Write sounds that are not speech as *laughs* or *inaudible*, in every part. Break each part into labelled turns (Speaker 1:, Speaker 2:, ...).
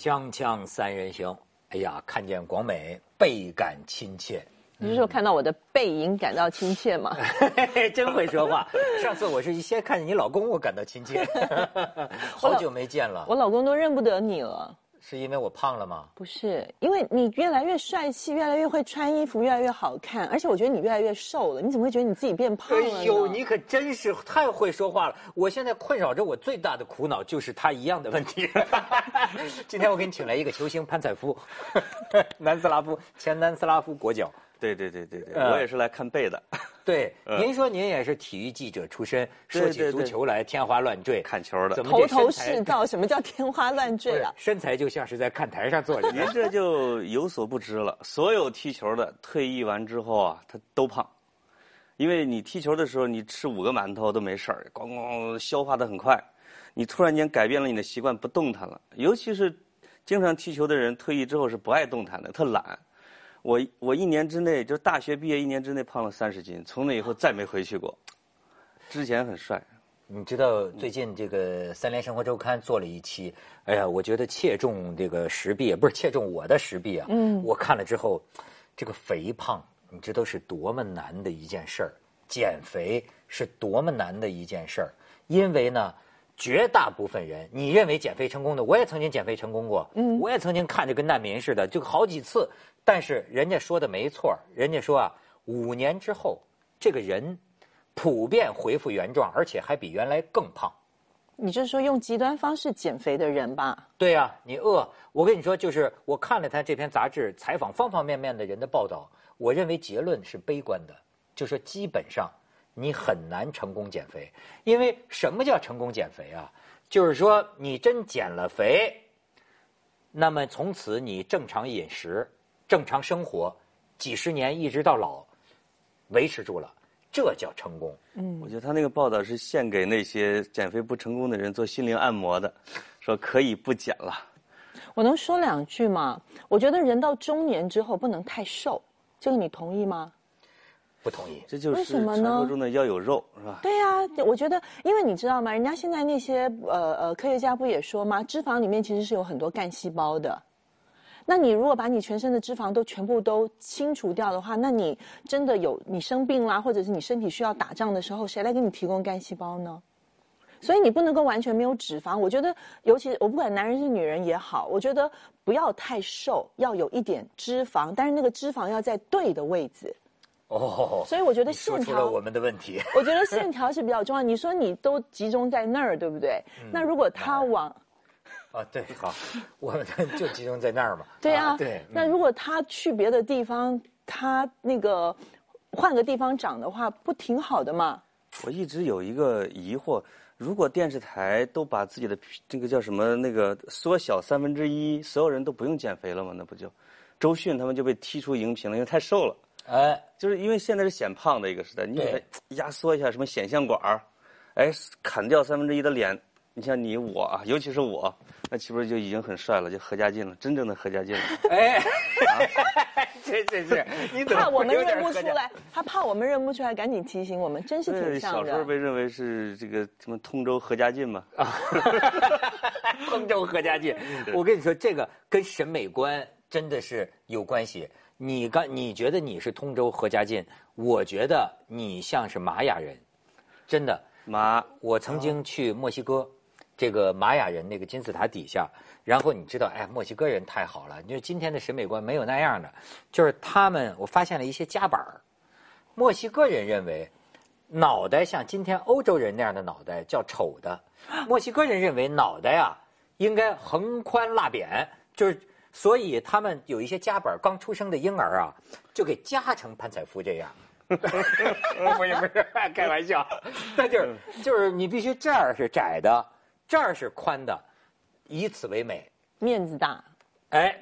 Speaker 1: 锵锵三人行，哎呀，看见广美倍感亲切。
Speaker 2: 你是说看到我的背影感到亲切吗？*laughs*
Speaker 1: 真会说话。上次我是一先看见你老公，我感到亲切。*laughs* *laughs* 好久没见了。
Speaker 2: 我老公都认不得你了。
Speaker 1: 是因为我胖了吗？
Speaker 2: 不是，因为你越来越帅气，越来越会穿衣服，越来越好看，而且我觉得你越来越瘦了。你怎么会觉得你自己变胖了？哎呦，
Speaker 1: 你可真是太会说话了！我现在困扰着我最大的苦恼就是他一样的问题。*laughs* 今天我给你请来一个球星潘采夫，*laughs* 南斯拉夫前南斯拉夫国脚。
Speaker 3: 对对对对对，我也是来看背的。
Speaker 1: 对，您说您也是体育记者出身，说起足球来天花乱坠，
Speaker 3: 看球的，
Speaker 2: 头头是道。什么叫天花乱坠啊？*laughs*
Speaker 1: 身材就像是在看台上坐着。
Speaker 3: 您这就有所不知了，所有踢球的退役完之后啊，他都胖，因为你踢球的时候，你吃五个馒头都没事儿，咣咣消化的很快。你突然间改变了你的习惯，不动弹了，尤其是经常踢球的人，退役之后是不爱动弹的，特懒。我我一年之内就是大学毕业一年之内胖了三十斤，从那以后再没回去过。之前很帅，
Speaker 1: 你知道最近这个《三联生活周刊》做了一期，哎呀，我觉得切中这个时弊，不是切中我的时弊啊。嗯。我看了之后，这个肥胖，你知道是多么难的一件事儿，减肥是多么难的一件事儿，因为呢，绝大部分人，你认为减肥成功的，我也曾经减肥成功过，嗯，我也曾经看着跟难民似的，就好几次。但是人家说的没错，人家说啊，五年之后，这个人普遍恢复原状，而且还比原来更胖。
Speaker 2: 你就是说用极端方式减肥的人吧？
Speaker 1: 对呀，你饿，我跟你说，就是我看了他这篇杂志采访方方面面的人的报道，我认为结论是悲观的，就说基本上你很难成功减肥，因为什么叫成功减肥啊？就是说你真减了肥，那么从此你正常饮食。正常生活，几十年一直到老，维持住了，这叫成功。
Speaker 3: 嗯，我觉得他那个报道是献给那些减肥不成功的人做心灵按摩的，说可以不减了。
Speaker 2: 我能说两句吗？我觉得人到中年之后不能太瘦，这个你同意吗？
Speaker 1: 不同意。
Speaker 3: 这就是传说中的要有肉，是吧？
Speaker 2: 对呀，我觉得，因为你知道吗？人家现在那些呃呃科学家不也说吗？脂肪里面其实是有很多干细胞的。那你如果把你全身的脂肪都全部都清除掉的话，那你真的有你生病啦，或者是你身体需要打仗的时候，谁来给你提供干细胞呢？所以你不能够完全没有脂肪。我觉得，尤其我不管男人是女人也好，我觉得不要太瘦，要有一点脂肪，但是那个脂肪要在对的位置。哦，所以我觉得线条
Speaker 1: 我们的问题。
Speaker 2: 我觉得线条是比较重要。你说你都集中在那儿，对不对？那如果它往
Speaker 1: 啊，对，好，我们就集中在那儿嘛。*laughs*
Speaker 2: 对啊，
Speaker 1: 对。
Speaker 2: 那如果他去别的地方，他那个换个地方长的话，不挺好的吗？
Speaker 3: 我一直有一个疑惑：如果电视台都把自己的这个叫什么那个缩小三分之一，所有人都不用减肥了吗？那不就周迅他们就被踢出荧屏了，因为太瘦了。哎，就是因为现在是显胖的一个时代，你给他压缩一下什么显像管儿，哎，砍掉三分之一的脸。你像你我啊，尤其是我，那岂不是就已经很帅了，就何家劲了，真正的何家劲了。*laughs* 哎，*laughs*
Speaker 1: 这这这，你
Speaker 2: 怕我们认不出来，他怕我们认不出来，赶紧提醒我们，真是挺像
Speaker 3: 的。小时候被认为是这个什么通州何家劲嘛？啊，*laughs*
Speaker 1: 通州何家劲，我跟你说，这个跟审美观真的是有关系。你刚你觉得你是通州何家劲，我觉得你像是玛雅人，真的。
Speaker 3: 玛，
Speaker 1: 我曾经去墨西哥，这个玛雅人那个金字塔底下，然后你知道，哎，墨西哥人太好了，你说今天的审美观没有那样的，就是他们，我发现了一些夹板儿。墨西哥人认为脑袋像今天欧洲人那样的脑袋叫丑的，墨西哥人认为脑袋呀应该横宽拉扁，就是所以他们有一些夹板，刚出生的婴儿啊就给夹成潘采夫这样。*laughs* 不是不是，开玩笑，那就是就是你必须这儿是窄的，这儿是宽的，以此为美，
Speaker 2: 面子大。
Speaker 3: 哎，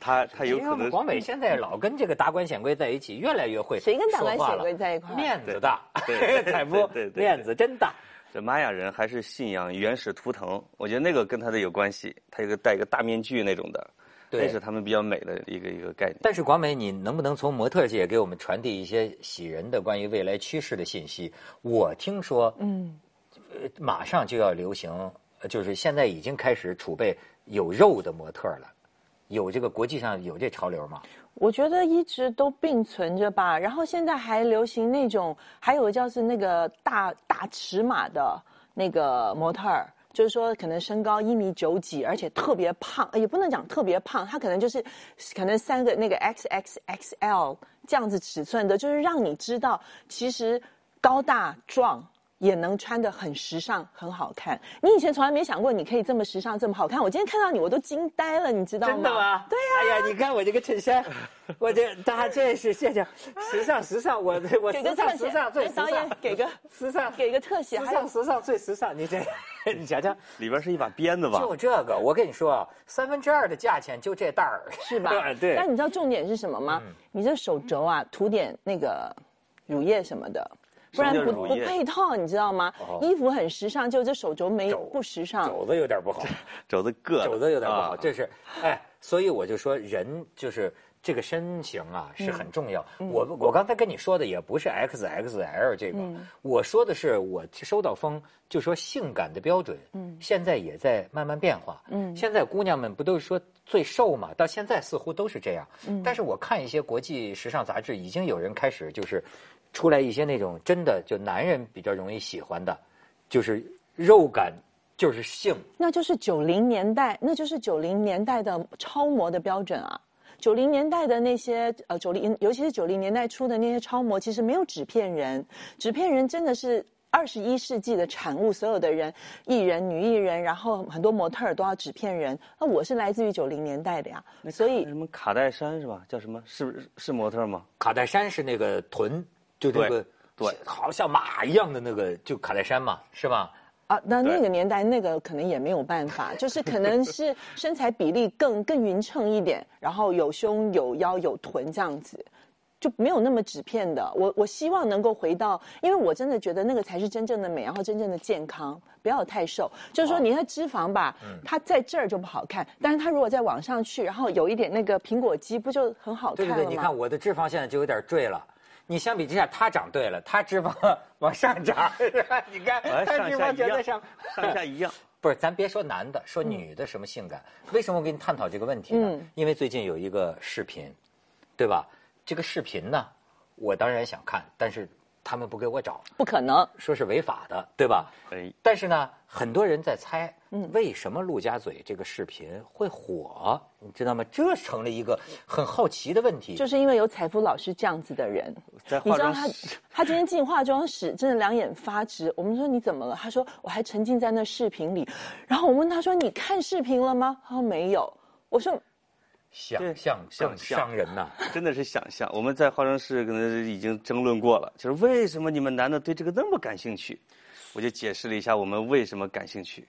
Speaker 3: 他他有可能。
Speaker 1: 广美现在老跟这个达官显贵在一起，越来越会
Speaker 2: 谁跟达官显贵在一块
Speaker 1: 面子大，采夫面子真大。
Speaker 3: 这玛雅人还是信仰原始图腾，我觉得那个跟他的有关系。他有个戴一个大面具那种的。这是他们比较美的一个一个概念。
Speaker 1: 但是广美，你能不能从模特界给我们传递一些喜人的关于未来趋势的信息？我听说，嗯，马上就要流行呃就是现在已经开始储备有肉的模特了？有这个国际上有这潮流吗？
Speaker 2: 我觉得一直都并存着吧。然后现在还流行那种，还有叫是那个大大尺码的那个模特，就是说可能身高一米九几，而且特别胖，也不能讲特别胖，他可能就是可能三个那个 XXXL 这样子尺寸的，就是让你知道其实高大壮。也能穿得很时尚，很好看。你以前从来没想过你可以这么时尚，这么好看。我今天看到你，我都惊呆了，你知道吗？
Speaker 1: 真的吗？
Speaker 2: 对呀、
Speaker 1: 哎呀，你看我这个衬衫，*laughs* 我这大家这是谢谢，时尚时尚，我 *laughs* 我时尚
Speaker 2: 给个特写
Speaker 1: 时尚最时
Speaker 2: 导演，给个
Speaker 1: 时尚
Speaker 2: 给个特写，
Speaker 1: 时尚时尚最时尚，你这 *laughs* 你瞧瞧，
Speaker 3: 里边是一把鞭子吧？
Speaker 1: 就这个，我跟你说啊，三分之二的价钱就这袋儿，
Speaker 2: 是吧？
Speaker 1: 对，
Speaker 2: 但你知道重点是什么吗？你这手肘啊，涂点那个乳液什么的，不然不不配套，你知道吗？
Speaker 1: 哦
Speaker 2: 衣服很时尚，就这手肘没不时尚。
Speaker 1: 肘子有点不好。*laughs*
Speaker 3: 肘子硌，
Speaker 1: 肘子有点不好，
Speaker 3: 啊
Speaker 1: 这是哎，所以我就说人就是这个身形啊是很重要。我我刚才跟你说的也不是 XXL 这个，我说的是我收到风就说性感的标准，现在也在慢慢变化。现在姑娘们不都是说最瘦嘛？到现在似乎都是这样。但是我看一些国际时尚杂志，已经有人开始就是出来一些那种真的就男人比较容易喜欢的，就是肉感，就是性。
Speaker 2: 那就是九零年代，那就是九零年代的超模的标准啊。九零年代的那些呃，九零尤其是九零年代初的那些超模，其实没有纸片人，纸片人真的是二十一世纪的产物。所有的人，艺人、女艺人，然后很多模特儿都要纸片人。那我是来自于九零年代的呀，所以
Speaker 3: 什么卡戴珊是吧？叫什么？是是模特吗？
Speaker 1: 卡戴珊是那个臀，就这个
Speaker 3: 对对
Speaker 1: 好像马一样的那个，就卡戴珊嘛，是吧？
Speaker 2: 啊，那那个年代那个可能也没有办法，就是可能是 *laughs* 身材比例更更匀称一点，然后有胸有腰有臀这样子。就没有那么纸片的，我我希望能够回到，因为我真的觉得那个才是真正的美，然后真正的健康，不要太瘦。就是说，你的脂肪吧，它在这儿就不好看，但是它如果再往上去，然后有一点那个苹果肌，不就很好看了吗？
Speaker 1: 对对对，你看我的脂肪现在就有点坠了。你相比之下，他长对了，他脂肪 *laughs* 往上涨，是吧？你看
Speaker 3: 哎
Speaker 1: 他脂肪
Speaker 3: 上下一样
Speaker 1: 全在上，
Speaker 3: 上下一样。*laughs*
Speaker 1: 不是，咱别说男的，说女的什么性感？为什么我跟你探讨这个问题呢？
Speaker 2: 嗯
Speaker 1: 因为最近有一个视频，对吧？这个视频呢，我当然想看，但是他们不给我找，
Speaker 2: 不可能。
Speaker 1: 说是违法的，对吧？
Speaker 3: 哎，
Speaker 1: 但是呢，很多人在猜，嗯为什么陆家嘴这个视频会火？你知道吗？这成了一个很好奇的问题。
Speaker 2: 就是因为有采夫老师这样子的人，
Speaker 3: 在
Speaker 2: 你知道他
Speaker 3: 化妆室，*laughs*
Speaker 2: 他今天进化妆室，真的两眼发直。我们说你怎么了？他说我还沉浸在那视频里。然后我问他说你看视频了吗？他说没有。我说
Speaker 1: 想
Speaker 3: 对
Speaker 1: 象更
Speaker 3: 想象
Speaker 1: 伤人呐、*laughs*
Speaker 3: 真的是想象。我们在化妆室可能已经争论过了，就是为什么你们男的对这个那么感兴趣？我就解释了一下我们为什么感兴趣。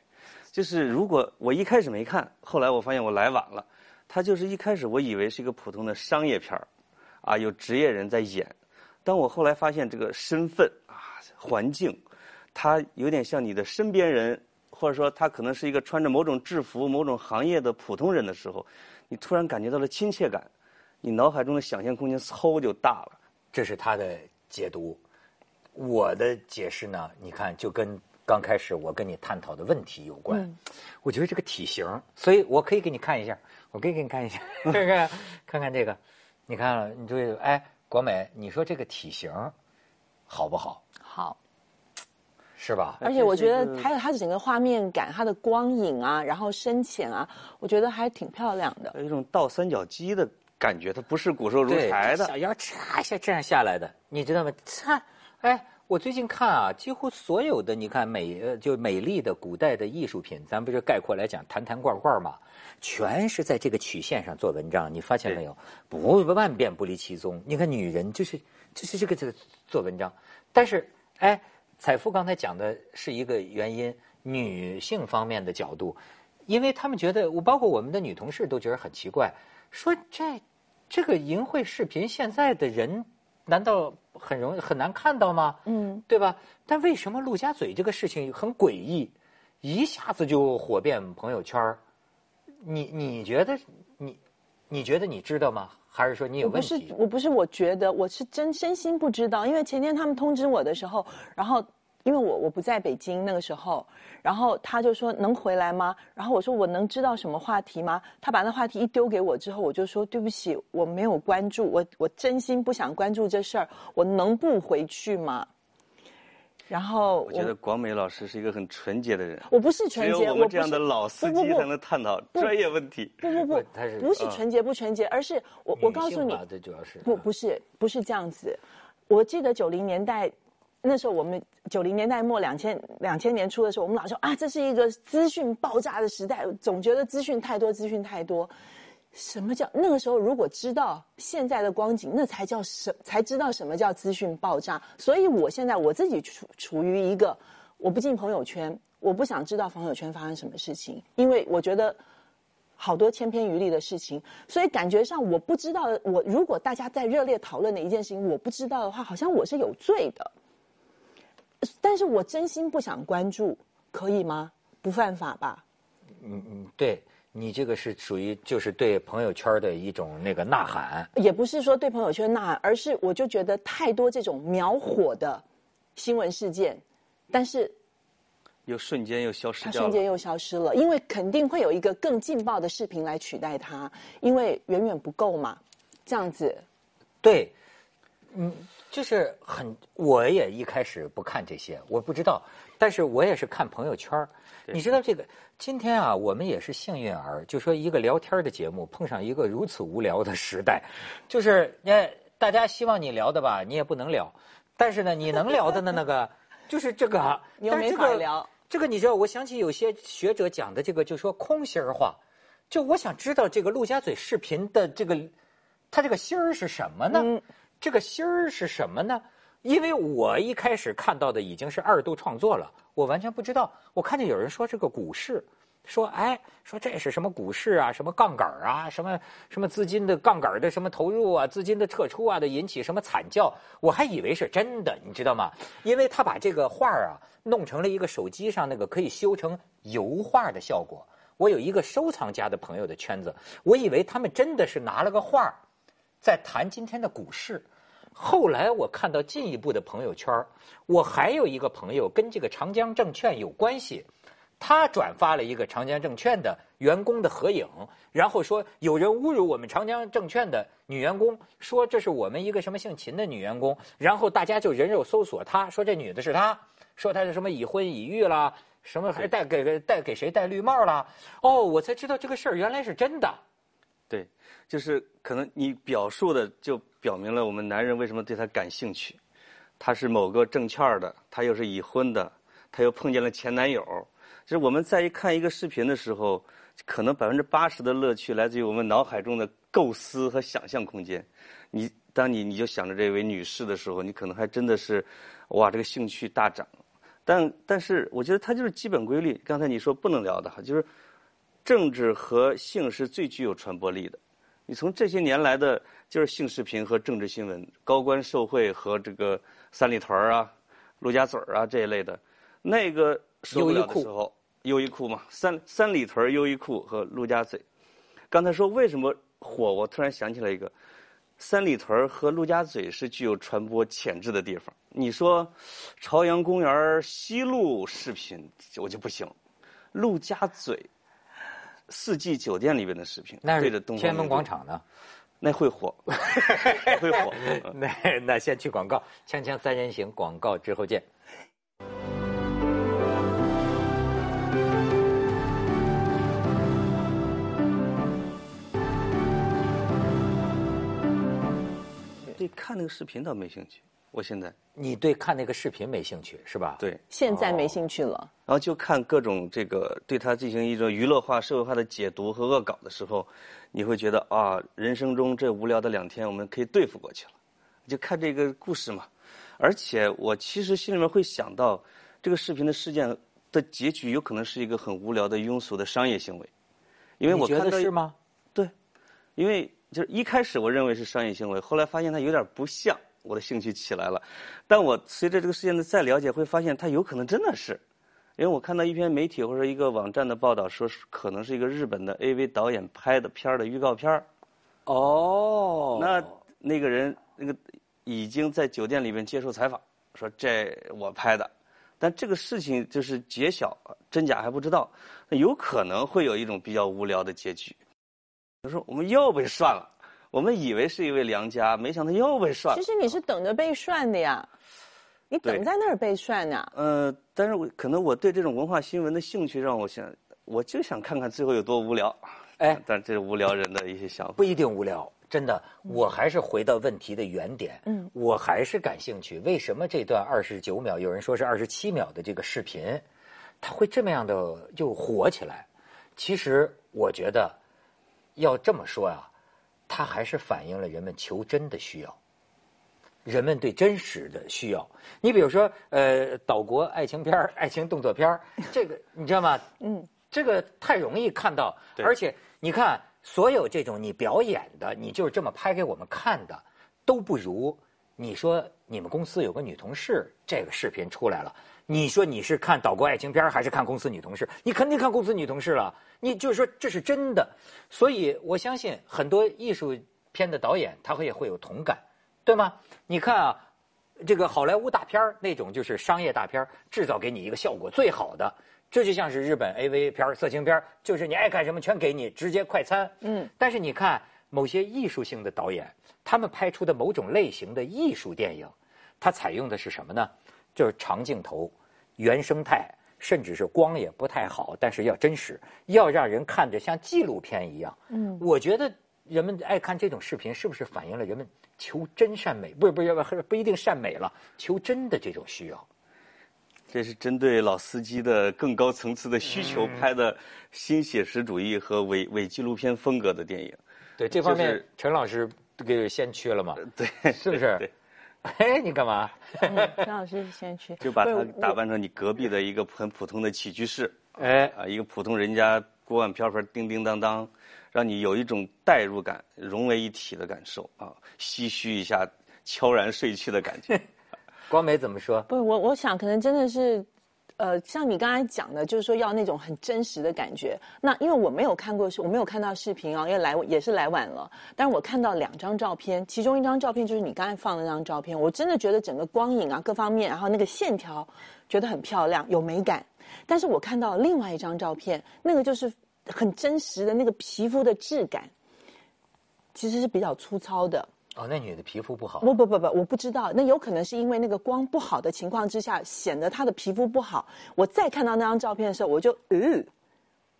Speaker 3: 就是如果我一开始没看，后来我发现我来晚了。他就是一开始我以为是一个普通的商业片儿，啊，有职业人在演。当我后来发现这个身份啊、环境，它有点像你的身边人，或者说他可能是一个穿着某种制服、某种行业的普通人的时候，你突然感觉到了亲切感，你脑海中的想象空间嗖就大了。
Speaker 1: 这是他的解读。我的解释呢，你看就跟刚开始我跟你探讨的问题有关。我觉得这个体型，所以我可以给你看一下，我可以给你看一下，*laughs* 看看看看这个，你看了，你就哎，国美，你说这个体型好不好？
Speaker 2: 好，
Speaker 1: 是吧？
Speaker 2: 而且我觉得还有它的整个画面感，它的光影啊，然后深浅啊，我觉得还挺漂亮的。
Speaker 3: 有一种倒三角肌的感觉，它不是骨瘦如，柴的。
Speaker 1: 小腰嚓一下这样下来的，你知道吗？嚓，哎，我最近看啊，几乎所有的你看美呃就美丽的古代的艺术品，咱不是概括来讲坛坛罐罐嘛，全是在这个曲线上做文章，你发现没有？不万变不离其宗。你看女人就是就是这个这个做文章，但是哎，采夫刚才讲的是一个原因，女性方面的角度，因为他们觉得，我包括我们的女同事都觉得很奇怪，说这这个淫秽视频现在的人难道很容易很难看到吗？
Speaker 2: 嗯，
Speaker 1: 对吧？但为什么陆家嘴这个事情很诡异，一下子就火遍朋友圈儿你你觉得你你觉得你知道吗？还是说你有
Speaker 2: 我不是？我不是我觉得我是真真心不知道，因为前天他们通知我的时候，然后因为我我不在北京那个时候，然后他就说能回来吗？然后我说我能知道什么话题吗？他把那话题一丢给我之后，我就说对不起，我没有关注，我我真心不想关注这事儿，我能不回去吗？然后
Speaker 3: 我觉得广美老师是一个很纯洁的人，
Speaker 2: 我不是纯洁，
Speaker 3: 只有我们这样的老司机才能探讨专业问题。
Speaker 2: 不不不，
Speaker 1: 他是
Speaker 2: 不是纯洁不纯洁，而是我我告诉你
Speaker 1: 女性吧，这主要是
Speaker 2: 不不是不是这样子。我记得九零年代那时候，我们九零年代末两千两千年初的时候，我们老说啊，这是一个资讯爆炸的时代，总觉得资讯太多，资讯太多。什么叫那个时候？如果知道现在的光景，那才叫什才知道什么叫资讯爆炸。所以我现在我自己处处于一个我不进朋友圈，我不想知道朋友圈发生什么事情，因为我觉得好多千篇一律的事情，所以感觉上我不知道。我如果大家在热烈讨论的一件事情，我不知道的话，好像我是有罪的。但是我真心不想关注，可以吗？不犯法吧？
Speaker 1: 嗯嗯对你这个是属于就是对朋友圈的一种那个呐喊。
Speaker 2: 也不是说对朋友圈呐喊，而是我就觉得太多这种秒火的新闻事件，但是
Speaker 3: 又瞬间又消失
Speaker 2: 它
Speaker 3: 掉了。
Speaker 2: 瞬间又消失了，因为肯定会有一个更劲爆的视频来取代它，因为远远不够嘛。这样子，
Speaker 1: 对，嗯，就是很，我也一开始不看这些，我不知道，但是我也是看朋友圈儿。你知道这个，今天啊，我们也是幸运儿，就说一个聊天的节目碰上一个如此无聊的时代，就是呃，大家希望你聊的吧，你也不能聊，但是呢，你能聊的呢，那个 *laughs* 就是这个，
Speaker 2: 你又没
Speaker 1: 但这个
Speaker 2: 法聊。
Speaker 1: 这个你知道，我想起有些学者讲的这个，就说空心儿话，就我想知道这个陆家嘴视频的这个，它这个心儿是什么呢？
Speaker 2: 嗯。
Speaker 1: 这个心儿是什么呢？因为我一开始看到的已经是二度创作了，我完全不知道。我看见有人说这个股市，说哎，说这是什么股市啊，什么杠杆啊，什么什么资金的杠杆的什么投入啊，资金的撤出啊的引起什么惨叫，我还以为是真的，你知道吗？因为他把这个画啊弄成了一个手机上那个可以修成油画的效果。我有一个收藏家的朋友的圈子，我以为他们真的是拿了个画儿在谈今天的股市。后来我看到进一步的朋友圈，我还有一个朋友跟这个长江证券有关系，他转发了一个长江证券的员工的合影，然后说有人侮辱我们长江证券的女员工，说这是我们一个什么姓秦的女员工，然后大家就人肉搜索她，说这女的是她，说她是什么已婚已育啦，什么还戴给给戴给谁戴绿帽啦，哦，我才知道这个事儿原来是真的。
Speaker 3: 对，就是可能你表述的就表明了我们男人为什么对他感兴趣。他是某个证券的，他又是已婚的，他又碰见了前男友。就是我们在一看一个视频的时候，可能百分之八十的乐趣来自于我们脑海中的构思和想象空间。你当你你就想着这位女士的时候，你可能还真的是，哇，这个兴趣大涨。但但是我觉得它就是基本规律。刚才你说不能聊的哈，就是政治和性是最具有传播力的。你从这些年来的就是性视频和政治新闻、高官受贿和这个三里屯儿啊、陆家嘴儿啊这一类的，那个受不了的时候，优衣库嘛，三三里屯儿优衣库和陆家嘴。刚才说为什么火，我突然想起来一个，三里屯儿和陆家嘴是具有传播潜质的地方。你说朝阳公园西路视频，我就不行。陆家嘴四季酒店里边的视频，
Speaker 1: 那
Speaker 3: 对着东
Speaker 1: 天安门广场呢。
Speaker 3: 那会火，*laughs* 会火。嗯
Speaker 1: 那那先去广告，锵锵三人行，广告之后见。
Speaker 3: 对看那个视频倒没兴趣，我现在
Speaker 1: 你对看那个视频没兴趣是吧？，
Speaker 3: 对，
Speaker 2: 现在没兴趣了。
Speaker 3: 然后就看各种这个对他进行一种娱乐化、社会化的解读和恶搞的时候，你会觉得啊，人生中这无聊的两天我们可以对付过去了，就看这个故事嘛。而且我其实心里面会想到，这个视频的事件的结局有可能是一个很无聊的庸俗的商业行为，因为我看到
Speaker 1: 得是吗？
Speaker 3: 对，因为就是一开始我认为是商业行为，后来发现它有点不像，我的兴趣起来了。但我随着这个事件的再了解，会发现它有可能真的是，因为我看到一篇媒体或者一个网站的报道，说是可能是一个日本的 AV 导演拍的片儿的预告片儿
Speaker 1: 哦
Speaker 3: 那那个人那个已经在酒店里面接受采访，说这我拍的，但这个事情就是揭晓，真假还不知道，那有可能会有一种比较无聊的结局。他说我们又被涮了，我们以为是一位良家，没想到又被涮了。
Speaker 2: 其实你是等着被涮的呀，你等在那儿被涮呢。
Speaker 3: 呃，但是我可能我对这种文化新闻的兴趣让我想，我就想看看最后有多无聊。
Speaker 1: 哎，
Speaker 3: 但这是无聊人的一些想法。
Speaker 1: 不一定无聊，真的，我还是回到问题的原点。
Speaker 2: 嗯，
Speaker 1: 我还是感兴趣，为什么这段二十九秒，有人说是二十七秒的这个视频，它会这么样的就火起来？其实我觉得，要这么说呀、它还是反映了人们求真的需要，人们对真实的需要。你比如说，呃，岛国爱情片儿、爱情动作片儿，这个你知道吗？
Speaker 2: 嗯，
Speaker 1: 这个太容易看到，而且你看，所有这种你表演的，你就是这么拍给我们看的，都不如你说你们公司有个女同事，这个视频出来了，你说你是看岛国爱情片儿还是看公司女同事？你肯定看公司女同事了。你就是说这是真的，所以我相信很多艺术片的导演他会也会有同感，对吗？你看啊，这个好莱坞大片儿那种就是商业大片儿，制造给你一个效果最好的，这就像是日本 AV 片儿、色情片儿，就是你爱看什么全给你，直接快餐。
Speaker 2: 嗯，
Speaker 1: 但是你看某些艺术性的导演，他们拍出的某种类型的艺术电影，它采用的是什么呢？就是长镜头、原生态，甚至是光也不太好，但是要真实，要让人看着像纪录片一样。
Speaker 2: 嗯，
Speaker 1: 我觉得人们爱看这种视频，是不是反映了人们求真善美？不是不是不不一定善美了，求真的这种需要。
Speaker 3: 这是针对老司机的更高层次的需求拍的新写实主义和伪伪纪录片风格的电影。
Speaker 1: 对这方面
Speaker 3: 就是，
Speaker 1: 陈老师给先驱了嘛？
Speaker 3: 对，
Speaker 1: 是不是
Speaker 3: 对，
Speaker 1: 哎，你干嘛？
Speaker 2: 嗯陈老师先去，
Speaker 3: 就把它打扮成你隔壁的一个很普通的起居室
Speaker 1: 哎，
Speaker 3: 啊，一个普通人家锅碗瓢盆叮叮当当，让你有一种代入感、融为一体的感受啊，唏嘘一下悄然睡去的感觉。*laughs*
Speaker 1: 光美怎么说？
Speaker 2: 不是我，我想可能真的是，呃，像你刚才讲的，就是说要那种很真实的感觉。那因为我没有看过，我没有看到视频啊，因为来也是来晚了。但是我看到两张照片，其中一张照片就是你刚才放的那张照片，我真的觉得整个光影啊各方面，然后那个线条觉得很漂亮，有美感。但是我看到另外一张照片，那个就是很真实的那个皮肤的质感，其实是比较粗糙的。
Speaker 1: 哦，那女的皮肤不好。
Speaker 2: 不不不不，我不知道，那有可能是因为那个光不好的情况之下，显得她的皮肤不好。我再看到那张照片的时候，我就嗯，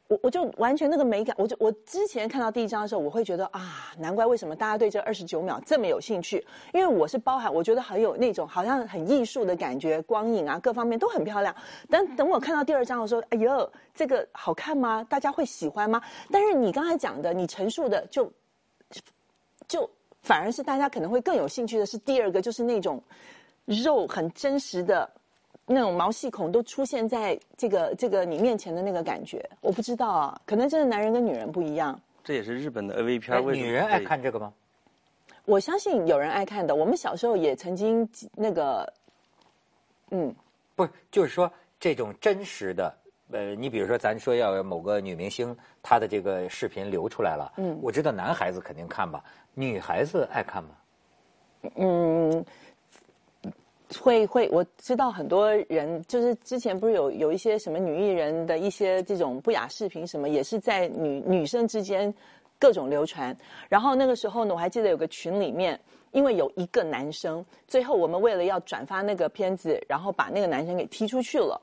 Speaker 2: 我我就完全那个美感，我就我之前看到第一张的时候，我会觉得啊，难怪为什么大家对这二十九秒这么有兴趣，因为我是包含我觉得很有那种好像很艺术的感觉，光影啊各方面都很漂亮。但等我看到第二张的时候，哎呦，这个好看吗？大家会喜欢吗？但是你刚才讲的，你陈述的就就反而是大家可能会更有兴趣的是第二个，就是那种肉很真实的那种毛细孔都出现在这个这个你面前的那个感觉。我不知道啊，可能真的男人跟女人不一样。
Speaker 3: 这也是日本的 AV 片
Speaker 1: 哎
Speaker 3: 儿为什么
Speaker 1: 女人爱看这个吗？
Speaker 2: 我相信有人爱看的。我们小时候也曾经那个，嗯，
Speaker 1: 不是，就是说这种真实的，呃，你比如说咱说要某个女明星，她的这个视频流出来了，
Speaker 2: 嗯
Speaker 1: 我知道男孩子肯定看吧，女孩子爱看吗？
Speaker 2: 嗯，会会，我知道很多人就是之前不是有有一些什么女艺人的一些这种不雅视频什么，也是在女女生之间各种流传。然后那个时候呢，我还记得有个群里面，因为有一个男生，最后我们为了要转发那个片子，然后把那个男生给踢出去了。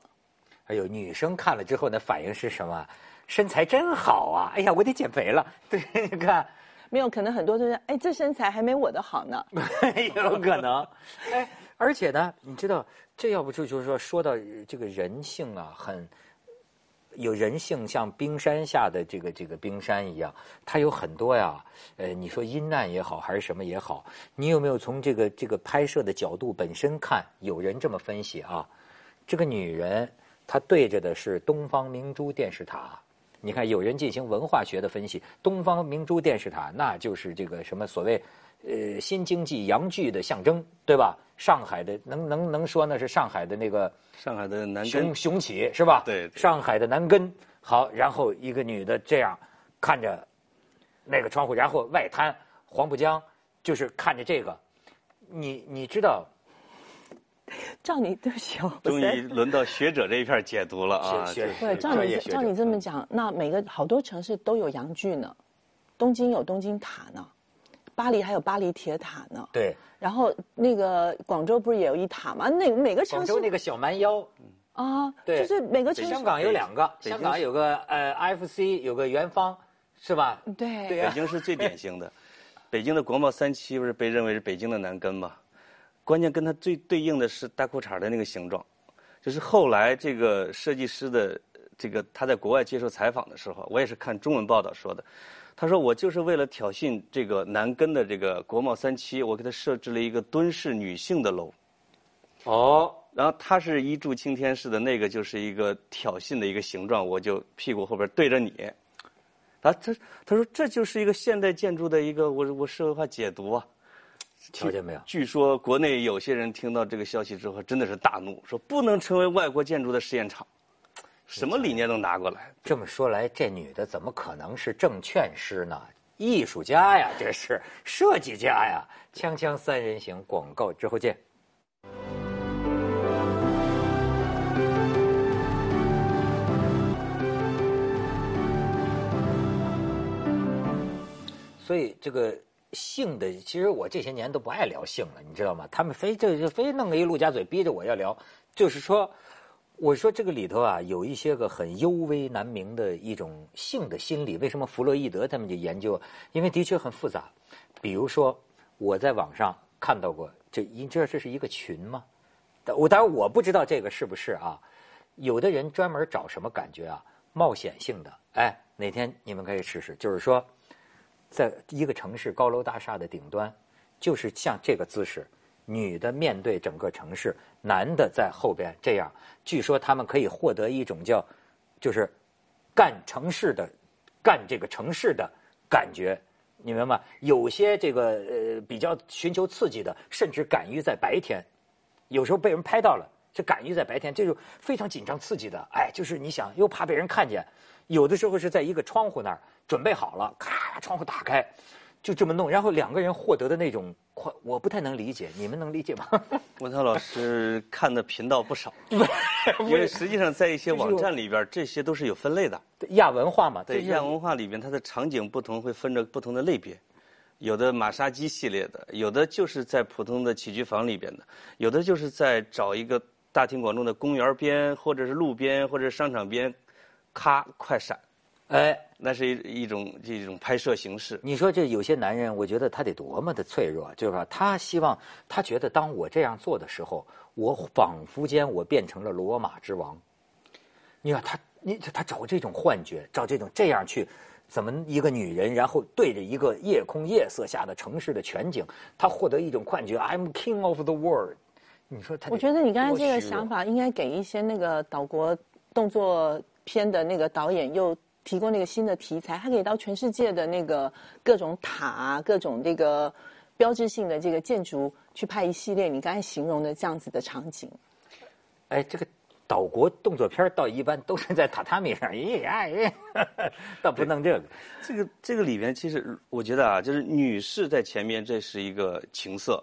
Speaker 1: 还有女生看了之后呢，反应是什么？身材真好啊！哎呀，我得减肥了。*laughs* 对，你看，
Speaker 2: 没有，可能很多都是，哎，这身材还没我的好呢。*laughs*
Speaker 1: 有可能。哎，而且呢，你知道，这要不就就是说，说到这个人性啊，很有人性，像冰山下的这个这个冰山一样，它有很多呀。呃，你说阴暗也好，还是什么也好，你有没有从这个这个拍摄的角度本身看？有人这么分析啊，这个女人她对着的是东方明珠电视塔。你看，有人进行文化学的分析，东方明珠电视塔那就是这个什么所谓，呃，新经济洋剧的象征，对吧？上海的能能能说那是上海的那个
Speaker 3: 上海的南
Speaker 1: 雄
Speaker 3: 根
Speaker 1: 雄起是吧？
Speaker 3: 对对
Speaker 1: 上海的南根。好，然后一个女的这样看着那个窗户，然后外滩黄浦江，就是看着这个，你你知道，*laughs*
Speaker 2: 照你对不起哦，
Speaker 3: 终于轮到学者这一片解读了啊！
Speaker 1: 学
Speaker 2: 不是照你照你这么讲，那每个好多城市都有洋剧呢，东京有东京塔呢，巴黎还有巴黎铁塔呢。
Speaker 1: 对，
Speaker 2: 然后那个广州不是也有一塔吗？那每个城市
Speaker 1: 广州那个小蛮腰，
Speaker 2: 啊，
Speaker 1: 对
Speaker 2: 就是每个城市
Speaker 1: 香港有两个，
Speaker 3: 北京
Speaker 1: 香港有个呃 IFC，有个元芳，是吧？
Speaker 2: 对
Speaker 1: 对啊
Speaker 3: 北京是最典型的，北京的国贸三期不是被认为是北京的南根嘛？关键跟它最对应的是大裤衩的那个形状，就是后来这个设计师的这个他在国外接受采访的时候，我也是看中文报道说的，他说我就是为了挑衅这个南根的这个国贸三期，我给他设置了一个蹲式女性的楼。
Speaker 1: 哦，
Speaker 3: 然后他是一柱擎天式的那个，就是一个挑衅的一个形状，我就屁股后边对着你。啊，这他说这就是一个现代建筑的一个我我社会化解读啊。
Speaker 1: 瞧见没有？
Speaker 3: 据说国内有些人听到这个消息之后，真的是大怒，说不能成为外国建筑的试验场，什么理念都拿过来。
Speaker 1: 这么说来，这女的怎么可能是证券师呢？艺术家呀，这是设计家呀！锵锵三人行，广告之后见。所以这个性的，其实我这些年都不爱聊性了，你知道吗？他们非这就非弄个一陆家嘴逼着我要聊，就是说，我说这个里头啊，有一些个很幽微难明的一种性的心理。为什么弗洛伊德他们就研究？因为的确很复杂。比如说，我在网上看到过，这你知道这是一个群吗？我当然我不知道这个是不是啊。有的人专门找什么感觉啊？冒险性的。哎，哪天你们可以试试，就是说。在一个城市高楼大厦的顶端，就是像这个姿势，女的面对整个城市，男的在后边这样。据说他们可以获得一种叫，就是干城市的，干这个城市的感觉，你明白吗？有些这个呃比较寻求刺激的，甚至敢于在白天，有时候被人拍到了，就敢于在白天，这就非常紧张刺激的。哎，就是你想又怕被人看见，有的时候是在一个窗户那儿。准备好了，咔，窗户打开，就这么弄，然后两个人获得的那种快，我不太能理解，你们能理解吗？*laughs*
Speaker 3: 文涛老师看的频道不少，*laughs* 因为实际上在一些网站里边，这些都是有分类的。
Speaker 1: 亚文化嘛，
Speaker 3: 对，亚文化里边它的场景不同，会分着不同的类别，有的马杀鸡系列的，有的就是在普通的起居房里边的，有的就是在找一个大庭广众的公园边，或者是路边，或者商场边，咔，快闪。哎，那是一一种这种拍摄形式。
Speaker 1: 你说这有些男人，我觉得他得多么的脆弱，就是吧？他希望，他觉得当我这样做的时候，我仿佛间我变成了罗马之王。你看他，你他找这种幻觉，找这种这样去，怎么一个女人，然后对着一个夜空夜色下的城市的全景，他获得一种幻觉，I'm king of the world。你说他？
Speaker 2: 我觉得你刚才这个想法应该给一些那个岛国动作片的那个导演又。提供那个新的题材，他可以到全世界的那个各种塔、各种这个标志性的这个建筑去拍一系列你刚才形容的这样子的场景。
Speaker 1: 哎，这个岛国动作片倒一般都是在榻榻米上，咦呀，*laughs* 倒不弄这个。
Speaker 3: 这个这个里边其实我觉得啊，就是女士在前面，这是一个情色；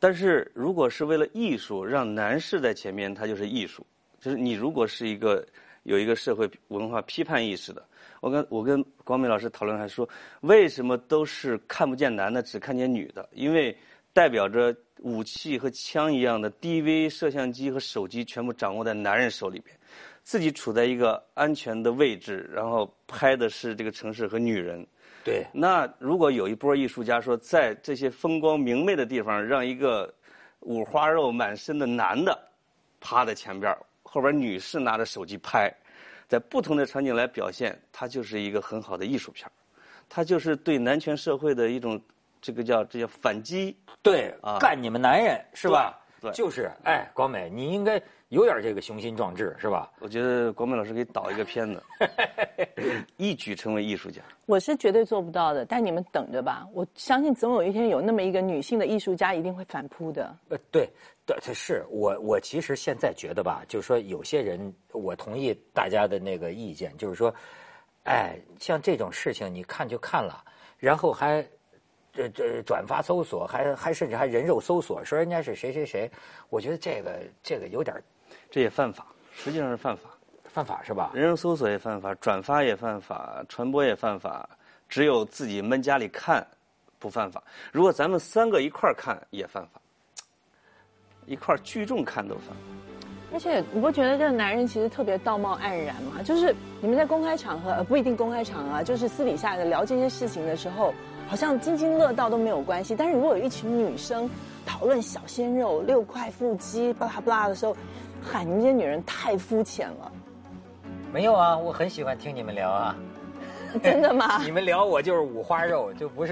Speaker 3: 但是如果是为了艺术，让男士在前面，它就是艺术。就是你如果是一个。有一个社会文化批判意识的，我跟我跟光明老师讨论还说，为什么都是看不见男的，只看见女的？因为代表着武器和枪一样的 DV 摄像机和手机全部掌握在男人手里边，自己处在一个安全的位置，然后拍的是这个城市和女人。
Speaker 1: 对。
Speaker 3: 那如果有一波艺术家说，在这些风光明媚的地方，让一个五花肉满身的男的趴在前边。后边女士拿着手机拍，在不同的场景来表现，它就是一个很好的艺术片它就是对男权社会的一种，这个叫这叫反击。
Speaker 1: 对，啊干你们男人是吧？
Speaker 3: 对，
Speaker 1: 就是哎，广美，你应该有点这个雄心壮志是吧？
Speaker 3: 我觉得广美老师可以导一个片子，*laughs* 一举成为艺术家。
Speaker 2: 我是绝对做不到的，但你们等着吧，我相信总有一天有那么一个女性的艺术家一定会反扑的。
Speaker 1: 呃，对。对，是我我其实现在觉得吧，就是说有些人，我同意大家的那个意见，就是说，哎，像这种事情你看就看了，然后还这这转发搜索，还还甚至还人肉搜索，说人家是谁谁谁，我觉得这个这个有点
Speaker 3: 这也犯法，实际上是犯法。
Speaker 1: 犯法是吧？
Speaker 3: 人肉搜索也犯法，转发也犯法，传播也犯法，只有自己闷家里看不犯法。如果咱们三个一块儿看也犯法，一块聚众看都犯法。
Speaker 2: 而且你不觉得这个男人其实特别道貌岸然吗？就是你们在公开场合，呃，不一定公开场合啊，就是私底下的聊这些事情的时候，好像津津乐道都没有关系。但是如果有一群女生讨论小鲜肉、六块腹肌、巴拉巴拉的时候，喊你们这些女人太肤浅了，
Speaker 1: 没有啊，我很喜欢听你们聊啊。*laughs*
Speaker 2: 真的吗？*laughs*
Speaker 1: 你们聊我就是五花肉，就不是。